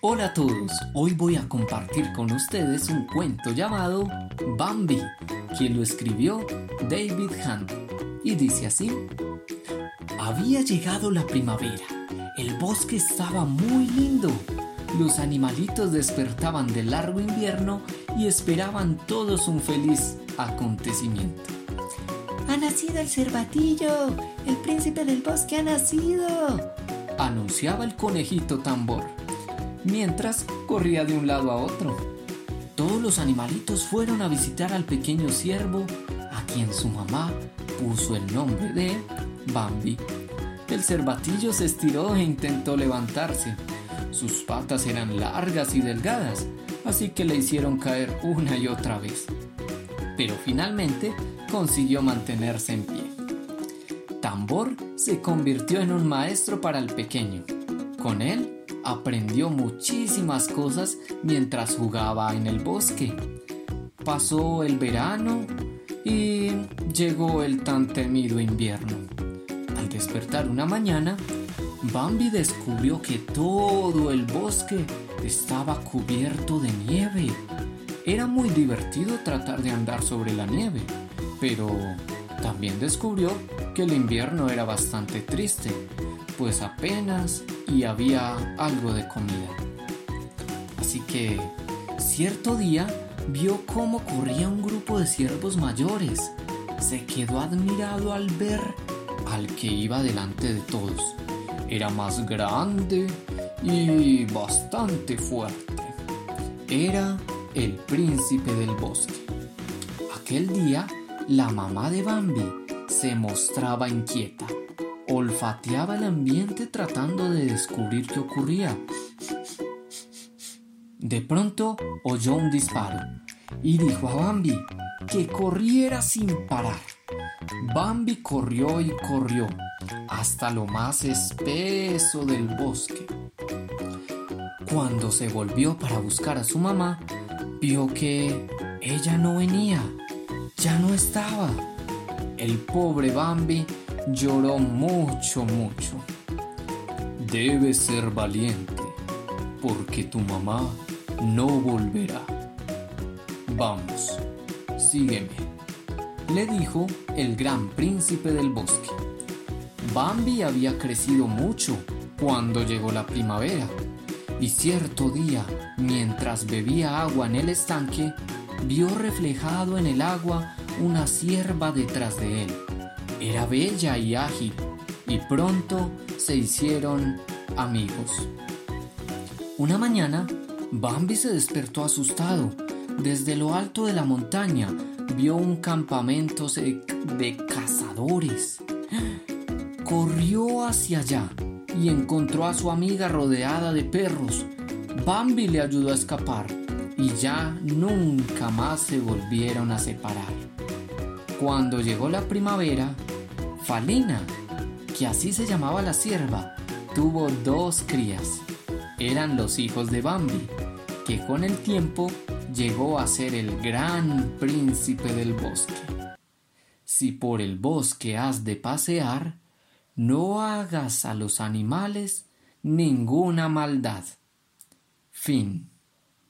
Hola a todos, hoy voy a compartir con ustedes un cuento llamado Bambi, que lo escribió David Hunt, y dice así, había llegado la primavera, el bosque estaba muy lindo, los animalitos despertaban del largo invierno y esperaban todos un feliz acontecimiento. Ha nacido el cervatillo, el príncipe del bosque ha nacido, anunciaba el conejito tambor mientras corría de un lado a otro. Todos los animalitos fueron a visitar al pequeño ciervo, a quien su mamá puso el nombre de Bambi. El cervatillo se estiró e intentó levantarse. Sus patas eran largas y delgadas, así que le hicieron caer una y otra vez. Pero finalmente consiguió mantenerse en pie. Tambor se convirtió en un maestro para el pequeño. Con él aprendió muchísimas cosas mientras jugaba en el bosque. Pasó el verano y llegó el tan temido invierno. Al despertar una mañana, Bambi descubrió que todo el bosque estaba cubierto de nieve. Era muy divertido tratar de andar sobre la nieve, pero también descubrió que el invierno era bastante triste, pues apenas y había algo de comida. Así que cierto día vio cómo corría un grupo de ciervos mayores. Se quedó admirado al ver al que iba delante de todos. Era más grande y bastante fuerte. Era el príncipe del bosque. Aquel día, la mamá de Bambi se mostraba inquieta olfateaba el ambiente tratando de descubrir qué ocurría. De pronto oyó un disparo y dijo a Bambi que corriera sin parar. Bambi corrió y corrió hasta lo más espeso del bosque. Cuando se volvió para buscar a su mamá, vio que ella no venía, ya no estaba. El pobre Bambi lloró mucho, mucho. Debes ser valiente, porque tu mamá no volverá. Vamos, sígueme, le dijo el gran príncipe del bosque. Bambi había crecido mucho cuando llegó la primavera, y cierto día, mientras bebía agua en el estanque, vio reflejado en el agua una cierva detrás de él. Era bella y ágil y pronto se hicieron amigos. Una mañana, Bambi se despertó asustado. Desde lo alto de la montaña vio un campamento de cazadores. Corrió hacia allá y encontró a su amiga rodeada de perros. Bambi le ayudó a escapar y ya nunca más se volvieron a separar. Cuando llegó la primavera, Falina, que así se llamaba la sierva, tuvo dos crías. Eran los hijos de Bambi, que con el tiempo llegó a ser el gran príncipe del bosque. Si por el bosque has de pasear, no hagas a los animales ninguna maldad. Fin.